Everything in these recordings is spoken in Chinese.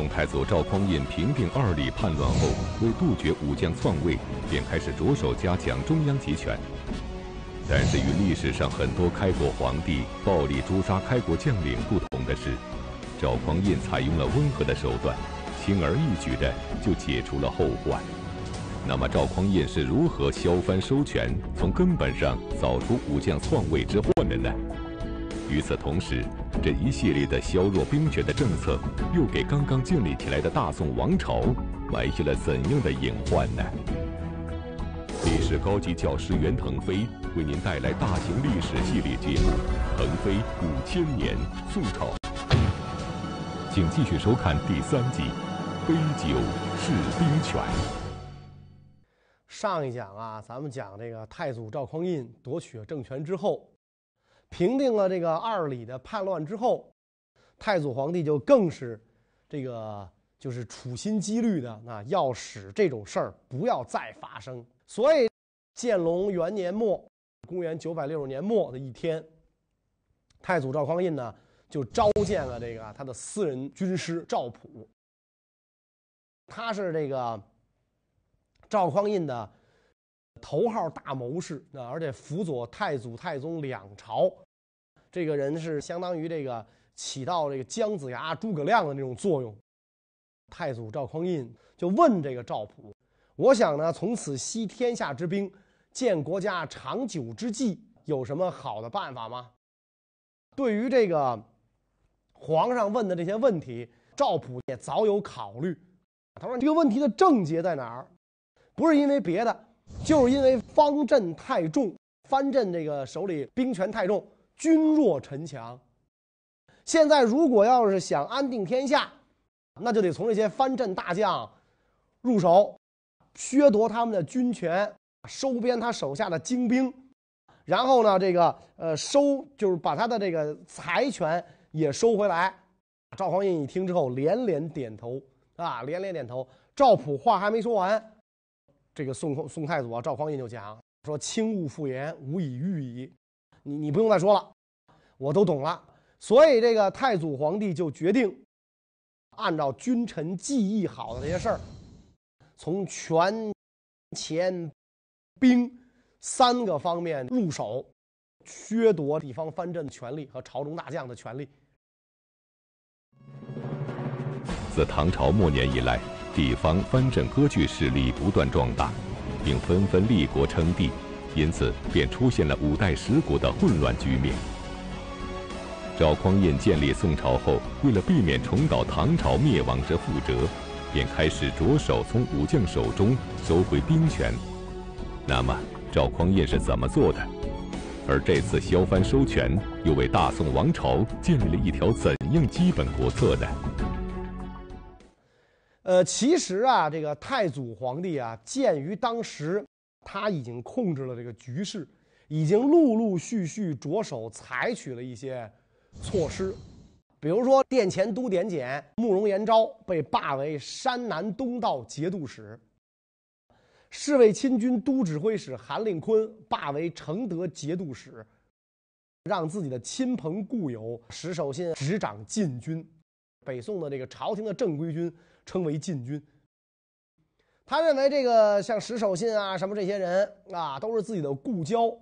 宋太祖赵匡胤平定二李叛乱后，为杜绝武将篡位，便开始着手加强中央集权。但是与历史上很多开国皇帝暴力诛杀开国将领不同的是，赵匡胤采用了温和的手段，轻而易举地就解除了后患。那么赵匡胤是如何削藩收权，从根本上扫除武将篡位之患的呢？与此同时，这一系列的削弱兵权的政策，又给刚刚建立起来的大宋王朝埋下了怎样的隐患呢？历史高级教师袁腾飞为您带来大型历史系列节目《腾飞五千年宋朝》，请继续收看第三集《杯酒释兵权》。上一讲啊，咱们讲这个太祖赵匡胤夺取了政权之后，平定了这个二李的叛乱之后，太祖皇帝就更是这个就是处心积虑的啊，要使这种事儿不要再发生。所以，建隆元年末，公元九百六十年末的一天，太祖赵匡胤呢就召见了这个他的私人军师赵普。他是这个赵匡胤的头号大谋士啊，而且辅佐太祖、太宗两朝，这个人是相当于这个起到这个姜子牙、诸葛亮的那种作用。太祖赵匡胤就问这个赵普。我想呢，从此息天下之兵，建国家长久之计，有什么好的办法吗？对于这个皇上问的这些问题，赵普也早有考虑。他说：“这个问题的症结在哪儿？不是因为别的，就是因为方阵太重，藩镇这个手里兵权太重，君弱臣强。现在如果要是想安定天下，那就得从这些藩镇大将入手。”削夺他们的军权，收编他手下的精兵，然后呢，这个呃收就是把他的这个财权也收回来。赵匡胤一听之后连连点头啊，连连点头。赵普话还没说完，这个宋宋太祖啊，赵匡胤就讲说：“轻勿复言，无以御矣。你你不用再说了，我都懂了。”所以这个太祖皇帝就决定按照君臣记忆好的这些事儿。从权、钱、兵三个方面入手，削夺地方藩镇的权力和朝中大将的权力。自唐朝末年以来，地方藩镇割据势力不断壮大，并纷纷立国称帝，因此便出现了五代十国的混乱局面。赵匡胤建立宋朝后，为了避免重蹈唐朝灭亡之覆辙。便开始着手从武将手中收回兵权。那么，赵匡胤是怎么做的？而这次削藩收权，又为大宋王朝建立了一条怎样基本国策呢？呃，其实啊，这个太祖皇帝啊，鉴于当时他已经控制了这个局势，已经陆陆续续着手采取了一些措施。比如说，殿前都点检慕容延昭被罢为山南东道节度使；侍卫亲军都指挥使韩令坤罢为承德节度使，让自己的亲朋故友石守信执掌禁军。北宋的这个朝廷的正规军称为禁军。他认为这个像石守信啊什么这些人啊都是自己的故交，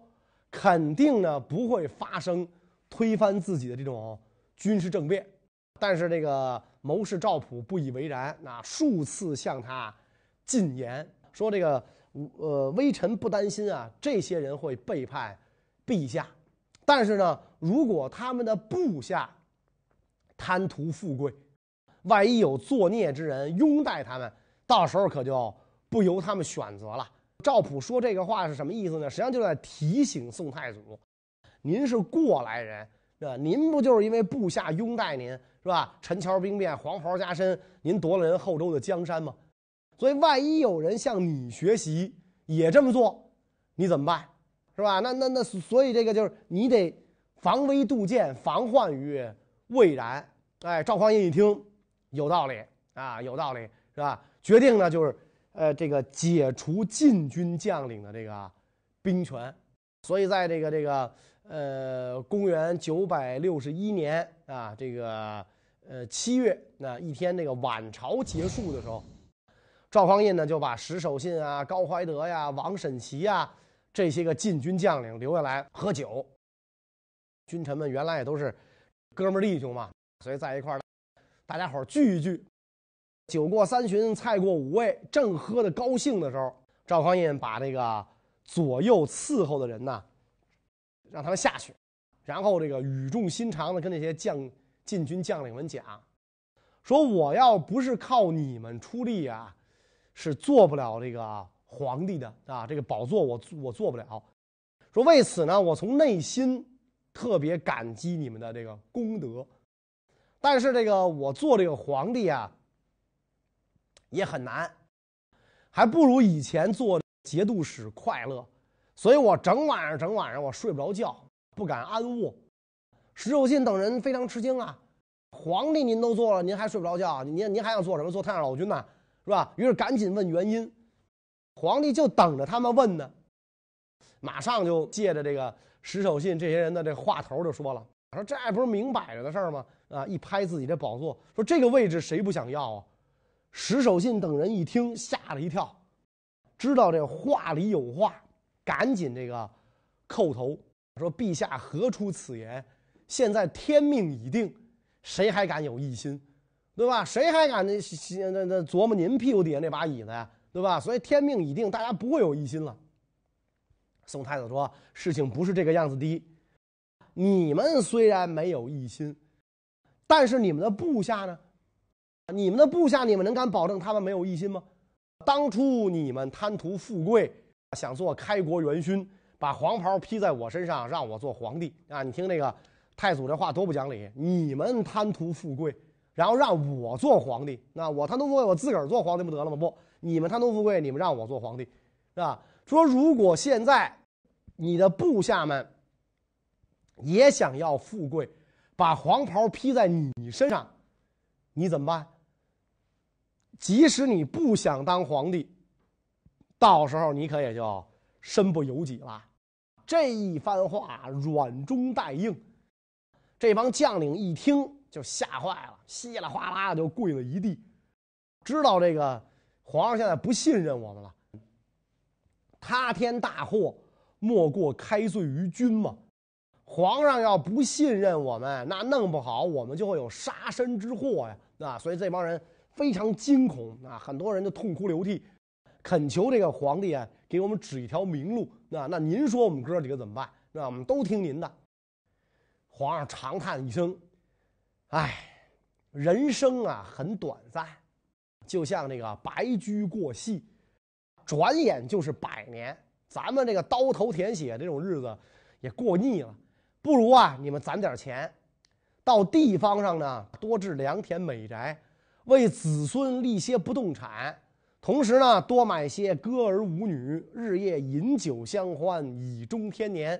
肯定呢不会发生推翻自己的这种。军事政变，但是这个谋士赵普不以为然，那数次向他进言说：“这个呃，微臣不担心啊，这些人会背叛陛下，但是呢，如果他们的部下贪图富贵，万一有作孽之人拥戴他们，到时候可就不由他们选择了。”赵普说这个话是什么意思呢？实际上就在提醒宋太祖：“您是过来人。”是吧？您不就是因为部下拥戴您，是吧？陈桥兵变，黄袍加身，您夺了人后周的江山吗？所以，万一有人向你学习，也这么做，你怎么办？是吧？那那那，所以这个就是你得防微杜渐，防患于未然。哎，赵匡胤一听，有道理啊，有道理，是吧？决定呢，就是呃，这个解除禁军将领的这个兵权。所以，在这个这个。呃，公元九百六十一年啊，这个呃七月那一天，那个晚朝结束的时候，赵匡胤呢就把石守信啊、高怀德呀、王审琦呀这些个禁军将领留下来喝酒。君臣们原来也都是哥们弟兄嘛，所以在一块儿，大家伙聚一聚。酒过三巡，菜过五味，正喝的高兴的时候，赵匡胤把这个左右伺候的人呢，让他们下去，然后这个语重心长的跟那些将禁军将领们讲，说我要不是靠你们出力啊，是做不了这个皇帝的啊，这个宝座我我做不了。说为此呢，我从内心。特别感激你们的这个功德，但是这个我做这个皇帝啊，也很难，还不如以前做节度使快乐，所以我整晚上整晚上我睡不着觉，不敢安卧。石守信等人非常吃惊啊，皇帝您都做了，您还睡不着觉？您您还想做什么？做太上老君呢，是吧？于是赶紧问原因，皇帝就等着他们问呢，马上就借着这个。石守信这些人的这话头就说了，说这不是明摆着的事儿吗？啊，一拍自己这宝座，说这个位置谁不想要啊？石守信等人一听吓了一跳，知道这话里有话，赶紧这个叩头说：“陛下何出此言？现在天命已定，谁还敢有异心？对吧？谁还敢那那那琢磨您屁股底下那把椅子呀？对吧？所以天命已定，大家不会有异心了。”宋太子说：“事情不是这个样子的，你们虽然没有异心，但是你们的部下呢？你们的部下，你们能敢保证他们没有异心吗？当初你们贪图富贵，想做开国元勋，把黄袍披在我身上，让我做皇帝啊！你听那个太祖这话多不讲理！你们贪图富贵，然后让我做皇帝，那我贪图富贵，我自个儿做皇帝不得了吗？不，你们贪图富贵，你们让我做皇帝，是吧？说如果现在。”你的部下们也想要富贵，把黄袍披在你身上，你怎么办？即使你不想当皇帝，到时候你可也就身不由己了。这一番话软中带硬，这帮将领一听就吓坏了，稀里哗啦的就跪了一地，知道这个皇上现在不信任我们了，塌天大祸。莫过开罪于君嘛，皇上要不信任我们，那弄不好我们就会有杀身之祸呀，啊！所以这帮人非常惊恐啊，很多人就痛哭流涕，恳求这个皇帝啊，给我们指一条明路。那那您说我们哥几个怎么办？那我们都听您的。皇上长叹一声：“唉，人生啊很短暂，就像那个白驹过隙，转眼就是百年。”咱们这个刀头舔血这种日子也过腻了，不如啊，你们攒点钱，到地方上呢多置良田美宅，为子孙立些不动产，同时呢多买些歌儿舞女，日夜饮酒相欢，以终天年。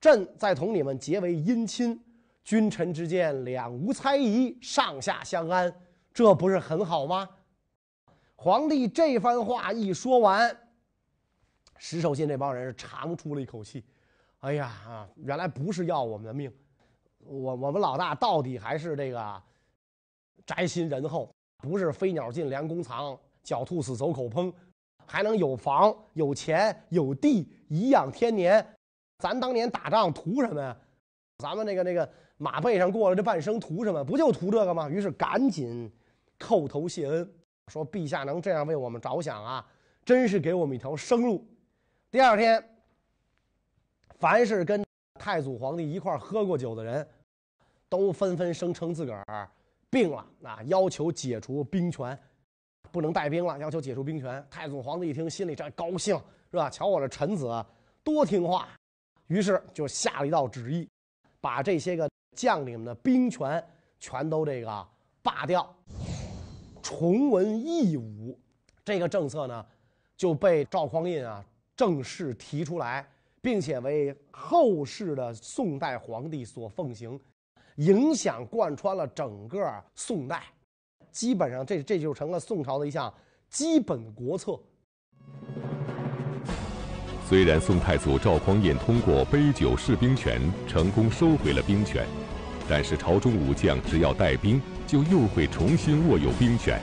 朕再同你们结为姻亲，君臣之间两无猜疑，上下相安，这不是很好吗？皇帝这番话一说完。石守信这帮人是长出了一口气，哎呀啊！原来不是要我们的命，我我们老大到底还是这个宅心仁厚，不是飞鸟尽，良弓藏，狡兔死，走狗烹，还能有房有钱有地，颐养天年。咱当年打仗图什么呀？咱们那个那个马背上过了这半生图什么？不就图这个吗？于是赶紧叩头谢恩，说陛下能这样为我们着想啊，真是给我们一条生路。第二天，凡是跟太祖皇帝一块喝过酒的人，都纷纷声称自个儿病了，啊，要求解除兵权，不能带兵了，要求解除兵权。太祖皇帝一听，心里这高兴，是吧？瞧我这臣子多听话，于是就下了一道旨意，把这些个将领们的兵权全都这个罢掉，重文抑武。这个政策呢，就被赵匡胤啊。正式提出来，并且为后世的宋代皇帝所奉行，影响贯穿了整个宋代，基本上这这就成了宋朝的一项基本国策。虽然宋太祖赵匡胤通过杯酒释兵权成功收回了兵权，但是朝中武将只要带兵，就又会重新握有兵权。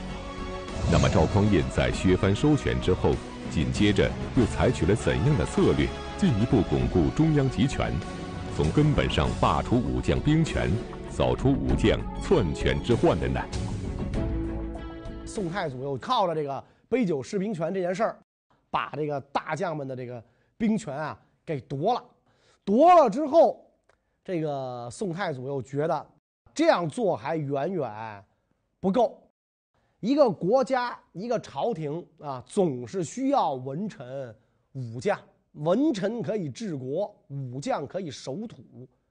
那么赵匡胤在削藩收权之后，紧接着又采取了怎样的策略，进一步巩固中央集权，从根本上罢除武将兵权，扫除武将篡权之患的呢？宋太祖又靠着这个杯酒释兵权这件事儿，把这个大将们的这个兵权啊给夺了。夺了之后，这个宋太祖又觉得这样做还远远不够。一个国家、一个朝廷啊，总是需要文臣武将。文臣可以治国，武将可以守土，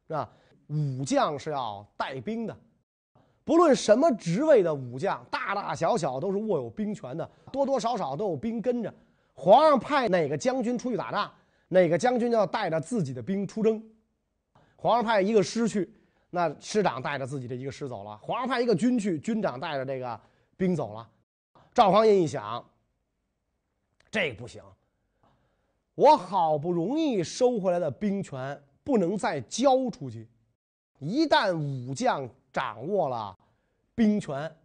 是吧？武将是要带兵的。不论什么职位的武将，大大小小都是握有兵权的，多多少少都有兵跟着。皇上派哪个将军出去打仗，哪个将军要带着自己的兵出征。皇上派一个师去，那师长带着自己的一个师走了。皇上派一个军去，军长带着这个兵走了。赵匡胤一想，这不行，我好不容易收回来的兵权不能再交出去，一旦武将。掌握了兵权，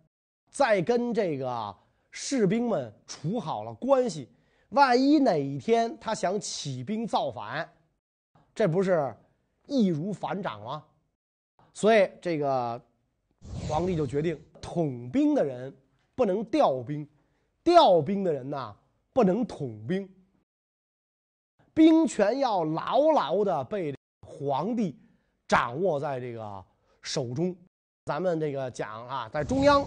再跟这个士兵们处好了关系，万一哪一天他想起兵造反，这不是易如反掌吗？所以这个皇帝就决定，统兵的人不能调兵，调兵的人呐不能统兵，兵权要牢牢的被皇帝掌握在这个手中。咱们这个讲啊，在中央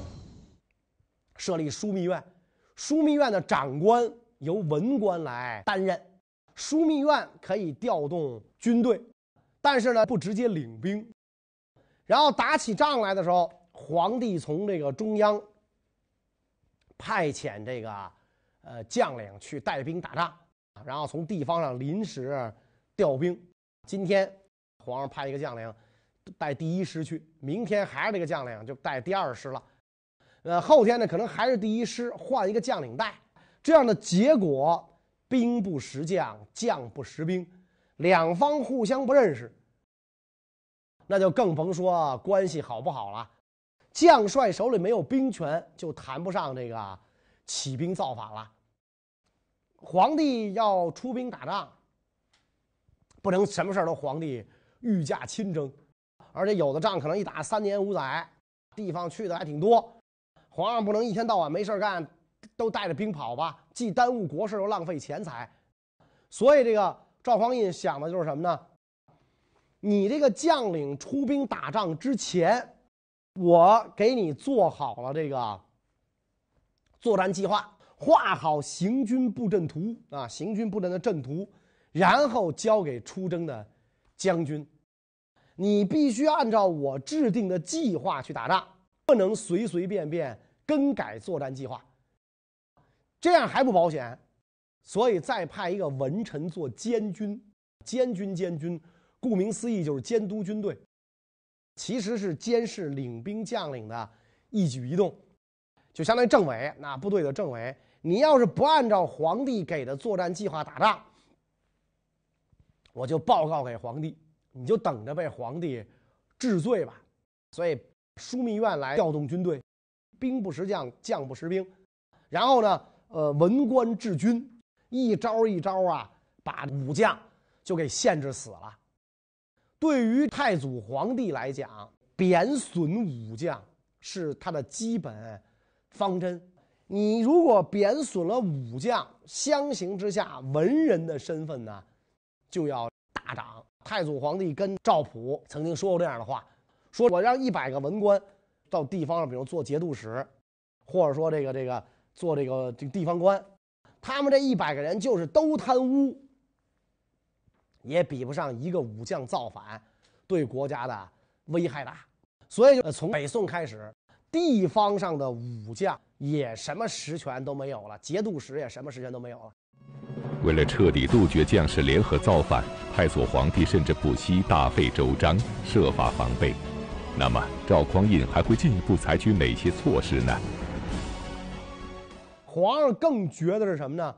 设立枢密院，枢密院的长官由文官来担任，枢密院可以调动军队，但是呢不直接领兵。然后打起仗来的时候，皇帝从这个中央派遣这个呃将领去带兵打仗，然后从地方上临时调兵。今天皇上派一个将领。带第一师去，明天还是这个将领就带第二师了，呃，后天呢可能还是第一师换一个将领带，这样的结果，兵不识将，将不识兵，两方互相不认识，那就更甭说关系好不好了。将帅手里没有兵权，就谈不上这个起兵造反了。皇帝要出兵打仗，不能什么事都皇帝御驾亲征。而且有的仗可能一打三年五载，地方去的还挺多，皇上不能一天到晚没事干，都带着兵跑吧，既耽误国事又浪费钱财。所以这个赵匡胤想的就是什么呢？你这个将领出兵打仗之前，我给你做好了这个作战计划，画好行军布阵图啊，行军布阵的阵图，然后交给出征的将军。你必须按照我制定的计划去打仗，不能随随便便更改作战计划。这样还不保险，所以再派一个文臣做监军。监军，监军，顾名思义就是监督军队，其实是监视领兵将领的一举一动，就相当于政委，那部队的政委。你要是不按照皇帝给的作战计划打仗，我就报告给皇帝。你就等着被皇帝治罪吧。所以枢密院来调动军队，兵不识将，将不识兵。然后呢，呃，文官治军，一招一招啊，把武将就给限制死了。对于太祖皇帝来讲，贬损武将是他的基本方针。你如果贬损了武将，相形之下，文人的身份呢就要大涨。太祖皇帝跟赵普曾经说过这样的话：“说我让一百个文官到地方上，比如做节度使，或者说这个这个做这个这个地方官，他们这一百个人就是都贪污，也比不上一个武将造反对国家的危害大。所以，从北宋开始，地方上的武将也什么实权都没有了，节度使也什么实权都没有了。”为了彻底杜绝将士联合造反，太祖皇帝甚至不惜大费周章，设法防备。那么，赵匡胤还会进一步采取哪些措施呢？皇上更觉得是什么呢？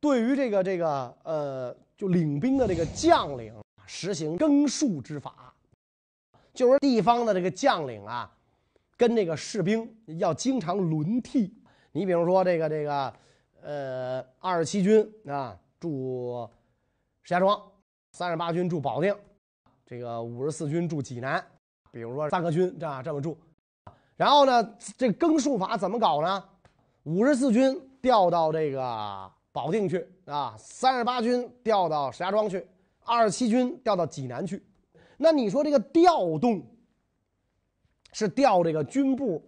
对于这个这个呃，就领兵的这个将领，实行更数之法，就是地方的这个将领啊，跟。这个士兵要经常轮替。你比如说这个这个，呃，二十七军啊驻石家庄，三十八军驻保定，这个五十四军驻济南，比如说三个军这样这么驻。然后呢，这更数法怎么搞呢？五十四军调到这个保定去啊，三十八军调到石家庄去，二十七军调到济南去。那你说这个调动是调这个军部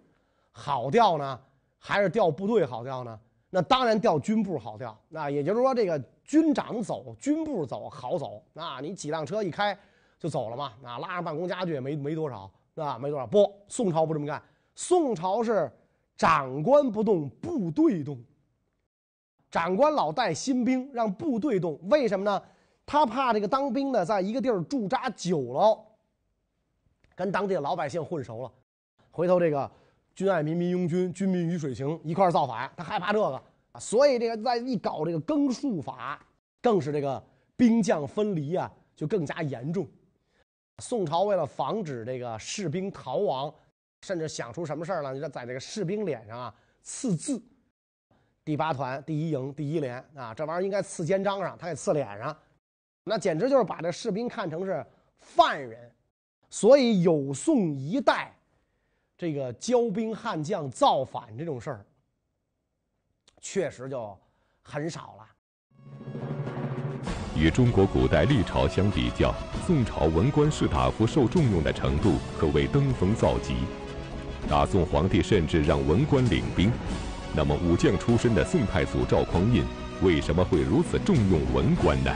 好调呢，还是调部队好调呢？那当然调军部好调。那也就是说，这个军长走，军部走好走。那你几辆车一开就走了嘛？啊，拉上办公家具也没没多少，啊，没多少。不，宋朝不这么干。宋朝是长官不动，部队动。长官老带新兵，让部队动。为什么呢？他怕这个当兵的在一个地儿驻扎久了，跟当地的老百姓混熟了，回头这个军爱民，民拥军，军民鱼水情，一块造反。他害怕这个，所以这个在一搞这个更数法，更是这个兵将分离啊，就更加严重。宋朝为了防止这个士兵逃亡，甚至想出什么事儿了？你说在这个士兵脸上啊刺字，第八团第一营第一连啊，这玩意儿应该刺肩章上，他给刺脸上。那简直就是把这士兵看成是犯人，所以有宋一代，这个骄兵悍将造反这种事儿，确实就很少了。与中国古代历朝相比较，宋朝文官士大夫受重用的程度可谓登峰造极。大宋皇帝甚至让文官领兵。那么，武将出身的宋太祖赵匡胤为什么会如此重用文官呢？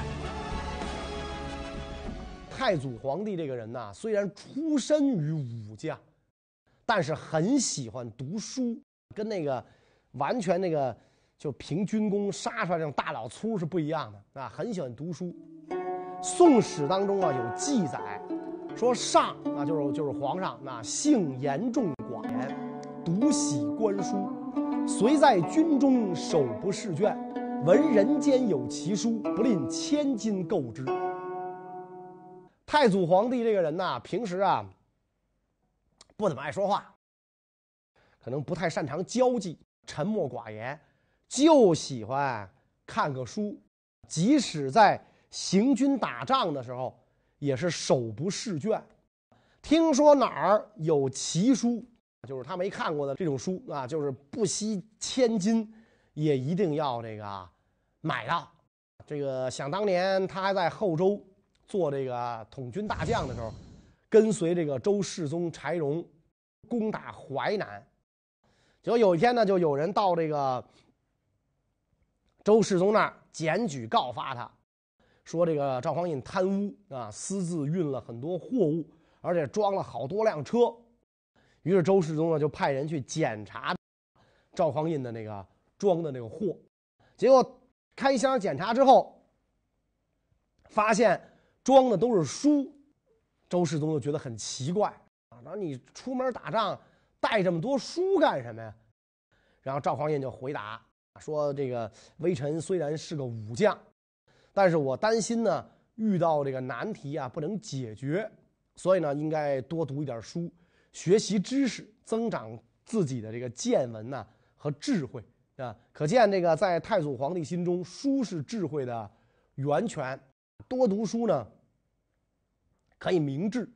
太祖皇帝这个人呢，虽然出身于武将，但是很喜欢读书，跟那个完全那个就凭军功杀出来这种大老粗是不一样的啊，很喜欢读书。《宋史》当中啊有记载，说上啊就是就是皇上那性严重寡言，独喜观书，虽在军中手不释卷，闻人间有奇书，不吝千金购之。太祖皇帝这个人呐，平时啊不怎么爱说话，可能不太擅长交际，沉默寡言，就喜欢看个书。即使在行军打仗的时候，也是手不释卷。听说哪儿有奇书，就是他没看过的这种书啊，就是不惜千金也一定要这个买到。这个想当年他还在后周。做这个统军大将的时候，跟随这个周世宗柴荣攻打淮南，结果有一天呢，就有人到这个周世宗那儿检举告发他，说这个赵匡胤贪污啊，私自运了很多货物，而且装了好多辆车。于是周世宗呢就派人去检查赵匡胤的那个装的那个货，结果开箱检查之后，发现。装的都是书，周世宗就觉得很奇怪啊！然后你出门打仗带这么多书干什么呀？然后赵匡胤就回答说：“这个微臣虽然是个武将，但是我担心呢，遇到这个难题啊不能解决，所以呢应该多读一点书，学习知识，增长自己的这个见闻呐和智慧啊。可见这个在太祖皇帝心中，书是智慧的源泉。”多读书呢，可以明志。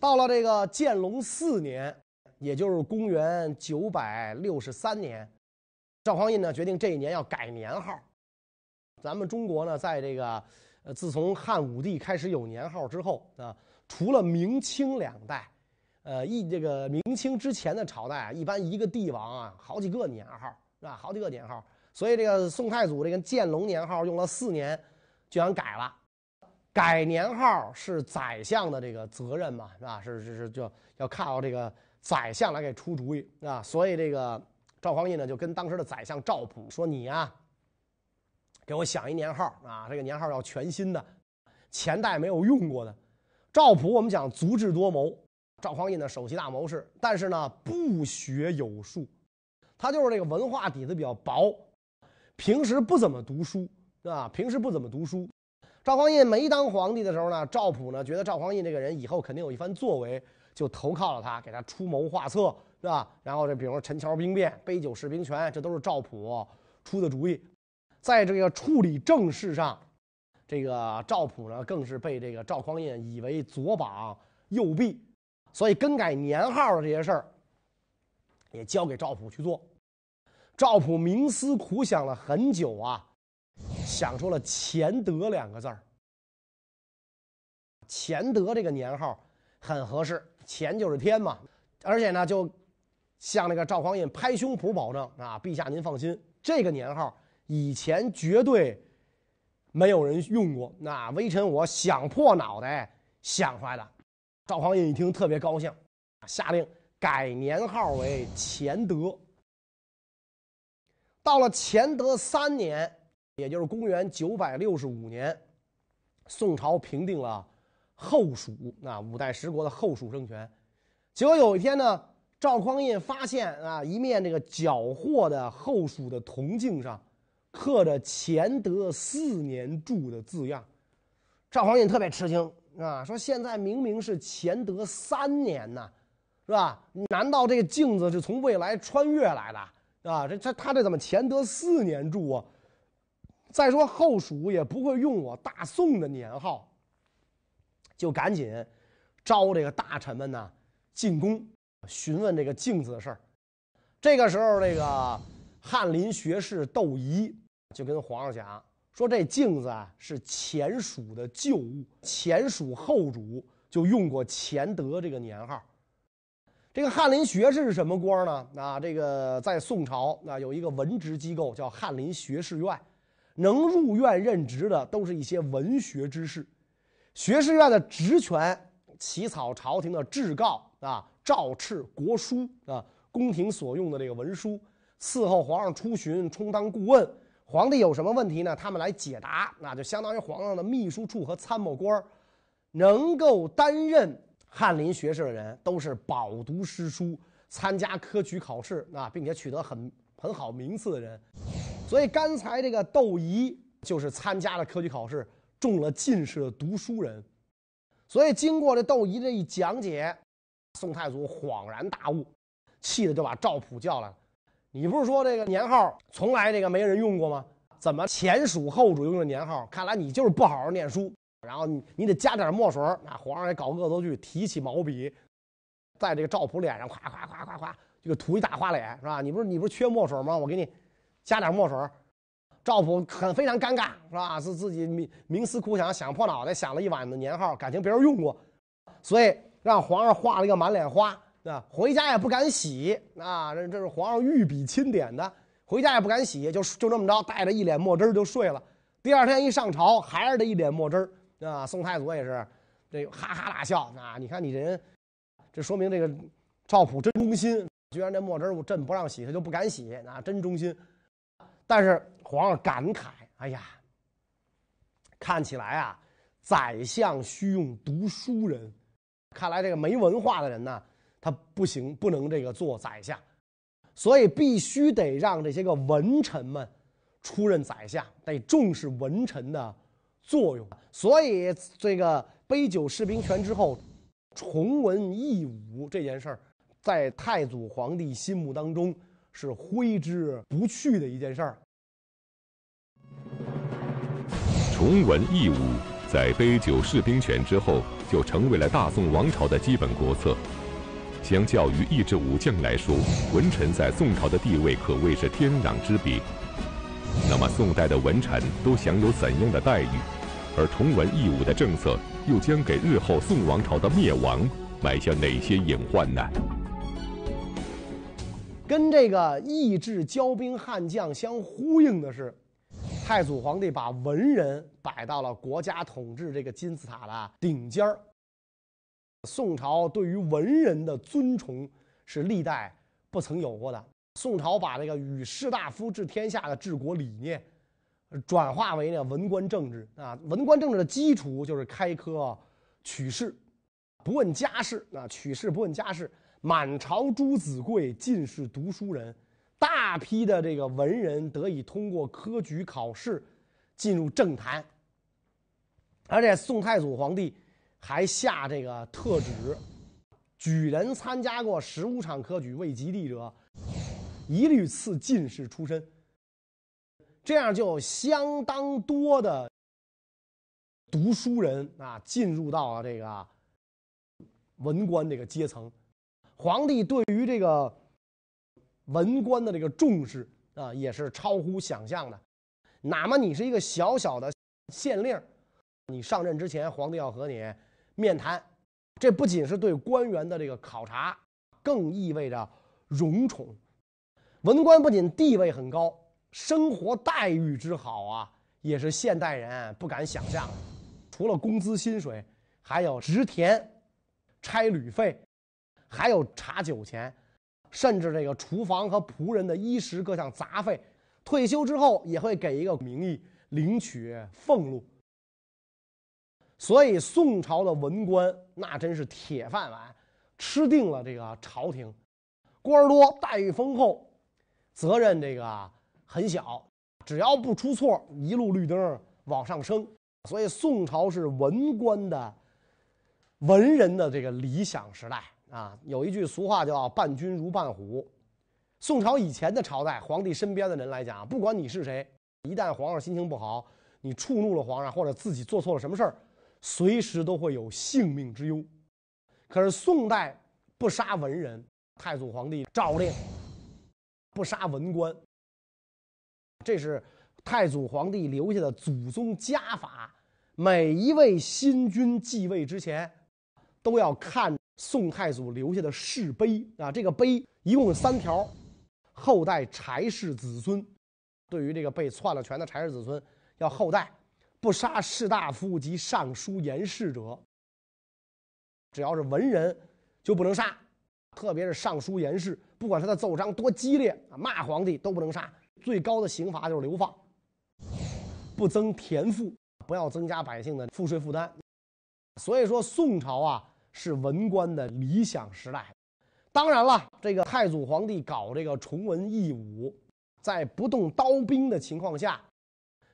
到了这个建隆四年，也就是公元九百六十三年，赵匡胤呢决定这一年要改年号。咱们中国呢，在这个呃自从汉武帝开始有年号之后啊，除了明清两代，呃一这个明清之前的朝代啊，一般一个帝王啊好几个年号是吧，好几个年号。所以这个宋太祖这个建隆年号用了四年。就想改了，改年号是宰相的这个责任嘛，是吧？是是是，就要靠这个宰相来给出主意啊。所以这个赵匡胤呢，就跟当时的宰相赵普说：“你呀，给我想一年号啊，这个年号要全新的，前代没有用过的。”赵普我们讲足智多谋，赵匡胤呢首席大谋士，但是呢不学有术，他就是这个文化底子比较薄，平时不怎么读书。啊，平时不怎么读书。赵匡胤没当皇帝的时候呢，赵普呢觉得赵匡胤这个人以后肯定有一番作为，就投靠了他，给他出谋划策，是吧？然后这比如说陈桥兵变、杯酒释兵权，这都是赵普出的主意。在这个处理政事上，这个赵普呢，更是被这个赵匡胤以为左膀右臂，所以更改年号的这些事儿，也交给赵普去做。赵普冥思苦想了很久啊，想出了“乾德”两个字儿。乾德这个年号很合适，乾就是天嘛，而且呢，就向那个赵匡胤拍胸脯保证啊，陛下您放心，这个年号以前绝对没有人用过，那微臣我想破脑袋想出来的。赵匡胤一听特别高兴，下令改年号为乾德。到了乾德三年，也就是公元九百六十五年，宋朝平定了。后蜀啊，五代十国的后蜀政权，结果有一天呢，赵匡胤发现啊，一面这个缴获的后蜀的铜镜上，刻着“乾德四年铸”的字样。赵匡胤特别吃惊啊，说：“现在明明是乾德三年呢，是吧？难道这个镜子是从未来穿越来的啊？这这他这怎么乾德四年铸啊？再说后蜀也不会用我大宋的年号。”就赶紧招这个大臣们呢进宫询问这个镜子的事儿。这个时候，这个翰林学士窦仪就跟皇上讲说：“这镜子啊是前蜀的旧物，前蜀后主就用过乾德这个年号。这个翰林学士是什么官呢？啊，这个在宋朝啊有一个文职机构叫翰林学士院，能入院任职的都是一些文学之士。”学士院的职权，起草朝廷的制告啊，诏敕国书啊，宫廷所用的这个文书，伺候皇上出巡，充当顾问。皇帝有什么问题呢？他们来解答，那就相当于皇上的秘书处和参谋官能够担任翰林学士的人，都是饱读诗书、参加科举考试啊，并且取得很很好名次的人。所以刚才这个窦仪就是参加了科举考试。中了进士的读书人，所以经过这窦仪这一讲解，宋太祖恍然大悟，气的就把赵普叫来了。你不是说这个年号从来这个没人用过吗？怎么前蜀后主用的年号？看来你就是不好好念书，然后你你得加点墨水。那皇上也搞恶作剧，提起毛笔，在这个赵普脸上夸夸夸夸夸，这个涂一大花脸是吧？你不是你不是缺墨水吗？我给你加点墨水。赵普很非常尴尬，是吧？是自己冥冥思苦想，想破脑袋想了一晚的年号，感情别人用过，所以让皇上画了一个满脸花，啊，回家也不敢洗，啊，这这是皇上御笔亲点的，回家也不敢洗，就就这么着带着一脸墨汁就睡了。第二天一上朝，还是这一脸墨汁啊。宋太祖也是这哈哈大笑，啊，你看你这人，这说明这个赵普真忠心，居然这墨汁我朕不让洗，他就不敢洗，啊，真忠心。但是皇上感慨：“哎呀，看起来啊，宰相需用读书人。看来这个没文化的人呢，他不行，不能这个做宰相，所以必须得让这些个文臣们出任宰相，得重视文臣的作用。所以这个杯酒释兵权之后，重文抑武这件事儿，在太祖皇帝心目当中。”是挥之不去的一件事儿。崇文抑武，在杯酒释兵权之后，就成为了大宋王朝的基本国策。相较于抑制武将来说，文臣在宋朝的地位可谓是天壤之别。那么，宋代的文臣都享有怎样的待遇？而崇文抑武的政策又将给日后宋王朝的灭亡埋下哪些隐患呢？跟这个抑制骄兵悍将相呼应的是，太祖皇帝把文人摆到了国家统治这个金字塔的顶尖儿。宋朝对于文人的尊崇是历代不曾有过的。宋朝把这个与士大夫治天下的治国理念，转化为呢文官政治啊。文官政治的基础就是开科取士，不问家世啊，取士不问家世。满朝诸子贵，尽是读书人，大批的这个文人得以通过科举考试进入政坛。而且宋太祖皇帝还下这个特旨，举人参加过十五场科举未及第者，一律赐进士出身。这样就相当多的读书人啊进入到了这个文官这个阶层。皇帝对于这个文官的这个重视啊，也是超乎想象的。哪怕你是一个小小的县令，你上任之前，皇帝要和你面谈，这不仅是对官员的这个考察，更意味着荣宠。文官不仅地位很高。生活待遇之好啊，也是现代人不敢想象的。除了工资薪水，还有职田、差旅费，还有茶酒钱，甚至这个厨房和仆人的衣食各项杂费。退休之后也会给一个名义领取俸禄。所以宋朝的文官那真是铁饭碗，吃定了这个朝廷，官儿多，待遇丰厚，责任这个。很小，只要不出错，一路绿灯往上升。所以宋朝是文官的文人的这个理想时代啊。有一句俗话叫“伴君如伴虎”。宋朝以前的朝代，皇帝身边的人来讲，不管你是谁，一旦皇上心情不好，你触怒了皇上，或者自己做错了什么事儿，随时都会有性命之忧。可是宋代不杀文人，太祖皇帝诏令不杀文官。这是太祖皇帝留下的祖宗家法，每一位新君继位之前，都要看宋太祖留下的誓碑啊。这个碑一共有三条，后代柴氏子孙，对于这个被篡了权的柴氏子孙，要后代不杀士大夫及尚书言事者，只要是文人就不能杀，特别是尚书言事，不管他的奏章多激烈啊，骂皇帝都不能杀。最高的刑罚就是流放，不增田赋，不要增加百姓的赋税负担。所以说，宋朝啊是文官的理想时代。当然了，这个太祖皇帝搞这个崇文抑武，在不动刀兵的情况下，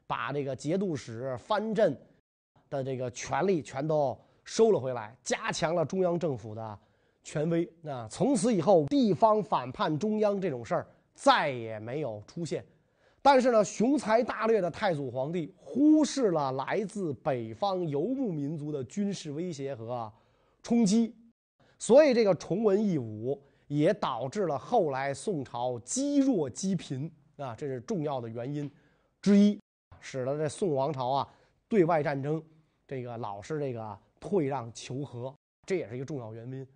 把这个节度使藩镇的这个权力全都收了回来，加强了中央政府的权威。那从此以后，地方反叛中央这种事儿。再也没有出现，但是呢，雄才大略的太祖皇帝忽视了来自北方游牧民族的军事威胁和冲击，所以这个崇文抑武也导致了后来宋朝积弱积贫啊，这是重要的原因之一，使得这宋王朝啊对外战争这个老是这个退让求和，这也是一个重要原因。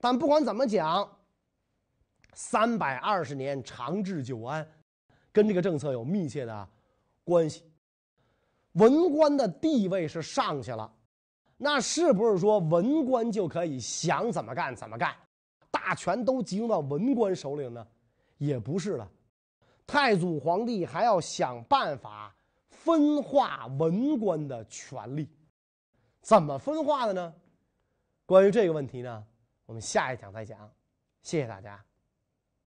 但不管怎么讲。三百二十年长治久安，跟这个政策有密切的关系。文官的地位是上去了，那是不是说文官就可以想怎么干怎么干，大权都集中到文官手里呢？也不是了，太祖皇帝还要想办法分化文官的权力。怎么分化的呢？关于这个问题呢，我们下一讲再讲。谢谢大家。